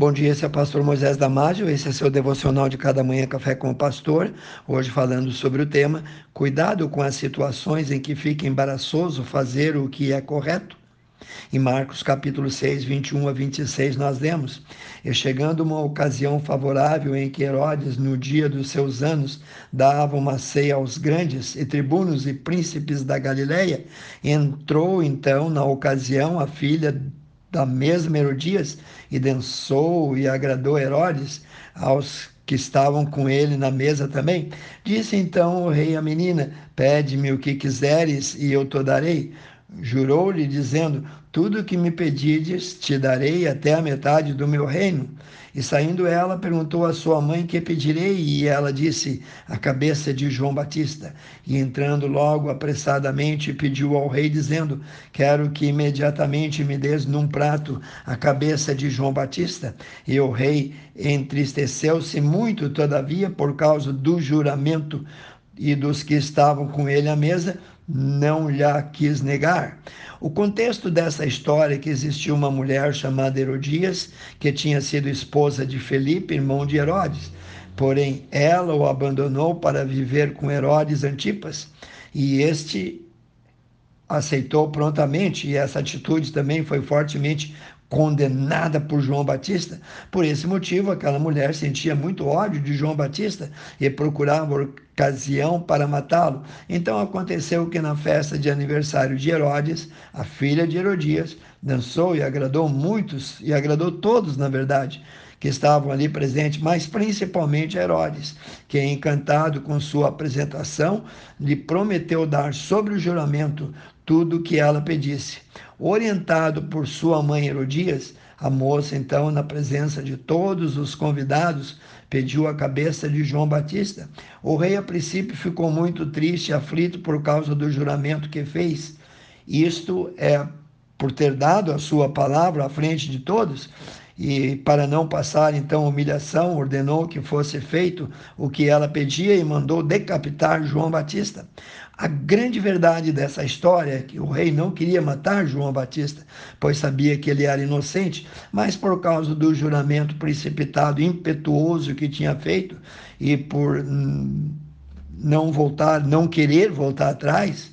Bom dia, esse é o pastor Moisés Damásio, esse é seu devocional de cada manhã Café com o Pastor, hoje falando sobre o tema Cuidado com as situações em que fica embaraçoso fazer o que é correto. Em Marcos capítulo 6, 21 a 26, nós lemos: E chegando uma ocasião favorável em que Herodes, no dia dos seus anos, dava uma ceia aos grandes e tribunos e príncipes da Galileia, entrou então na ocasião a filha da mesma Herodias e dançou e agradou Herodes aos que estavam com ele na mesa também. Disse então o rei à menina: Pede-me o que quiseres e eu te darei. Jurou-lhe, dizendo: Tudo o que me pedides te darei até a metade do meu reino. E saindo ela, perguntou à sua mãe que pedirei, e ela disse: A cabeça de João Batista. E entrando logo apressadamente, pediu ao rei, dizendo: Quero que imediatamente me des num prato a cabeça de João Batista. E o rei entristeceu-se muito, todavia, por causa do juramento e dos que estavam com ele à mesa, não lhe quis negar. O contexto dessa história é que existiu uma mulher chamada Herodias, que tinha sido esposa de Felipe, irmão de Herodes. Porém, ela o abandonou para viver com Herodes Antipas, e este aceitou prontamente, e essa atitude também foi fortemente condenada por João Batista. Por esse motivo, aquela mulher sentia muito ódio de João Batista e procurava ocasião para matá-lo. Então aconteceu que na festa de aniversário de Herodes, a filha de Herodias dançou e agradou muitos, e agradou todos, na verdade, que estavam ali presentes, mas principalmente Herodes, que, encantado com sua apresentação, lhe prometeu dar sobre o juramento tudo o que ela pedisse. Orientado por sua mãe Herodias, a moça, então, na presença de todos os convidados, pediu a cabeça de João Batista. O rei, a princípio, ficou muito triste e aflito por causa do juramento que fez. Isto é por ter dado a sua palavra à frente de todos, e para não passar então humilhação, ordenou que fosse feito o que ela pedia e mandou decapitar João Batista. A grande verdade dessa história é que o rei não queria matar João Batista, pois sabia que ele era inocente, mas por causa do juramento precipitado, impetuoso que tinha feito e por não voltar, não querer voltar atrás,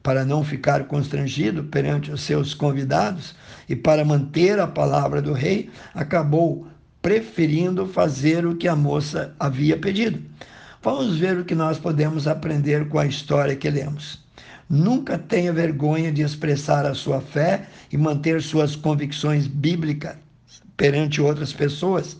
para não ficar constrangido perante os seus convidados e para manter a palavra do rei, acabou preferindo fazer o que a moça havia pedido. Vamos ver o que nós podemos aprender com a história que lemos. Nunca tenha vergonha de expressar a sua fé e manter suas convicções bíblicas perante outras pessoas.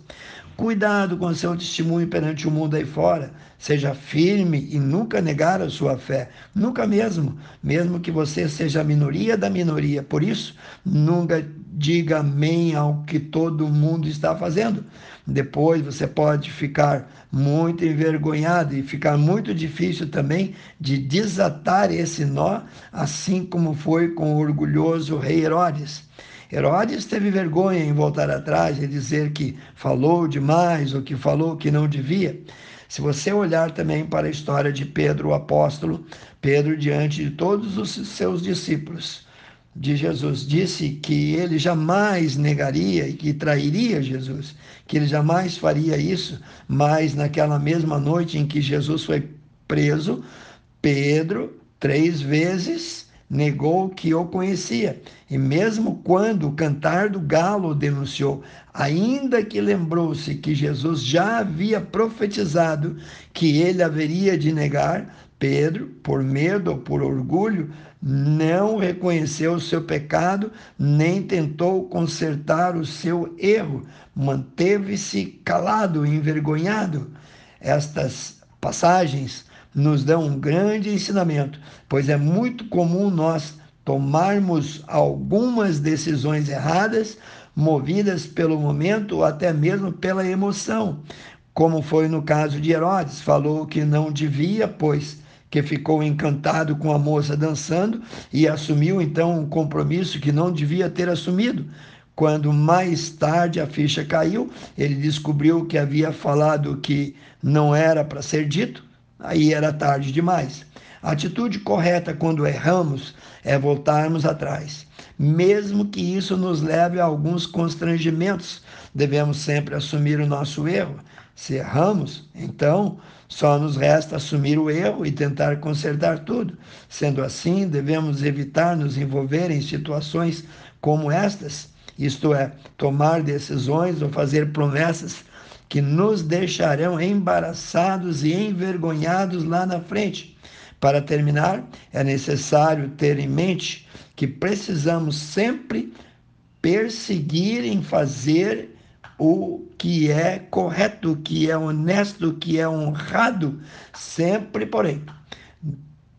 Cuidado com seu testemunho perante o mundo aí fora. Seja firme e nunca negar a sua fé. Nunca mesmo. Mesmo que você seja a minoria da minoria. Por isso, nunca diga amém ao que todo mundo está fazendo. Depois você pode ficar muito envergonhado e ficar muito difícil também de desatar esse nó, assim como foi com o orgulhoso rei Herodes. Herodes teve vergonha em voltar atrás e dizer que falou demais ou que falou que não devia. Se você olhar também para a história de Pedro, o apóstolo, Pedro, diante de todos os seus discípulos de Jesus, disse que ele jamais negaria e que trairia Jesus, que ele jamais faria isso, mas naquela mesma noite em que Jesus foi preso, Pedro, três vezes, negou que o conhecia. E mesmo quando o cantar do galo denunciou, ainda que lembrou-se que Jesus já havia profetizado que ele haveria de negar, Pedro, por medo ou por orgulho, não reconheceu o seu pecado, nem tentou consertar o seu erro, manteve-se calado, envergonhado. Estas passagens nos dão um grande ensinamento, pois é muito comum nós tomarmos algumas decisões erradas, movidas pelo momento ou até mesmo pela emoção, como foi no caso de Herodes, falou que não devia, pois que ficou encantado com a moça dançando e assumiu então um compromisso que não devia ter assumido. Quando mais tarde a ficha caiu, ele descobriu que havia falado que não era para ser dito, aí era tarde demais. A atitude correta quando erramos é voltarmos atrás, mesmo que isso nos leve a alguns constrangimentos. Devemos sempre assumir o nosso erro. Se erramos, então só nos resta assumir o erro e tentar consertar tudo. Sendo assim, devemos evitar nos envolver em situações como estas, isto é, tomar decisões ou fazer promessas que nos deixarão embaraçados e envergonhados lá na frente. Para terminar, é necessário ter em mente que precisamos sempre perseguir em fazer o que é correto, o que é honesto, o que é honrado, sempre, porém,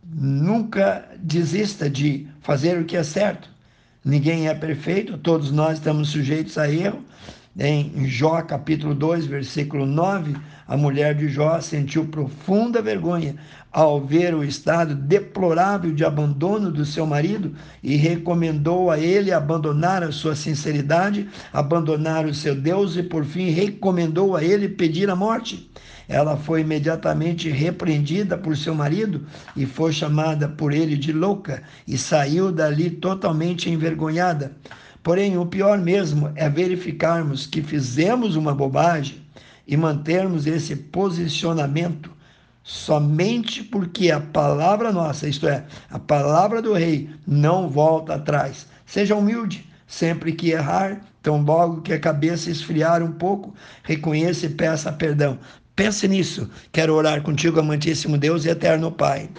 nunca desista de fazer o que é certo. Ninguém é perfeito, todos nós estamos sujeitos a erro, em Jó capítulo 2, versículo 9, a mulher de Jó sentiu profunda vergonha ao ver o estado deplorável de abandono do seu marido e recomendou a ele abandonar a sua sinceridade, abandonar o seu Deus e, por fim, recomendou a ele pedir a morte. Ela foi imediatamente repreendida por seu marido e foi chamada por ele de louca e saiu dali totalmente envergonhada. Porém, o pior mesmo é verificarmos que fizemos uma bobagem e mantermos esse posicionamento somente porque a palavra nossa, isto é, a palavra do rei, não volta atrás. Seja humilde, sempre que errar, tão logo que a cabeça esfriar um pouco, reconheça e peça perdão. Pense nisso. Quero orar contigo, amantíssimo Deus e eterno Pai.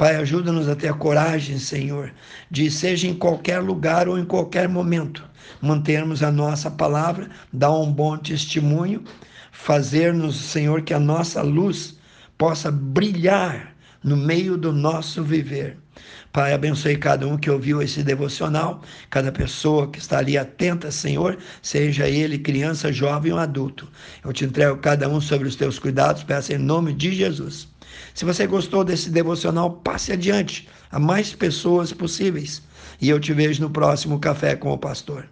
Pai, ajuda-nos a ter a coragem, Senhor, de seja em qualquer lugar ou em qualquer momento, mantermos a nossa palavra, dar um bom testemunho, fazer-nos, Senhor, que a nossa luz possa brilhar no meio do nosso viver. Pai, abençoe cada um que ouviu esse devocional, cada pessoa que está ali atenta, Senhor, seja ele criança, jovem ou adulto. Eu te entrego cada um sobre os teus cuidados, peço em nome de Jesus. Se você gostou desse devocional, passe adiante a mais pessoas possíveis. E eu te vejo no próximo Café com o Pastor.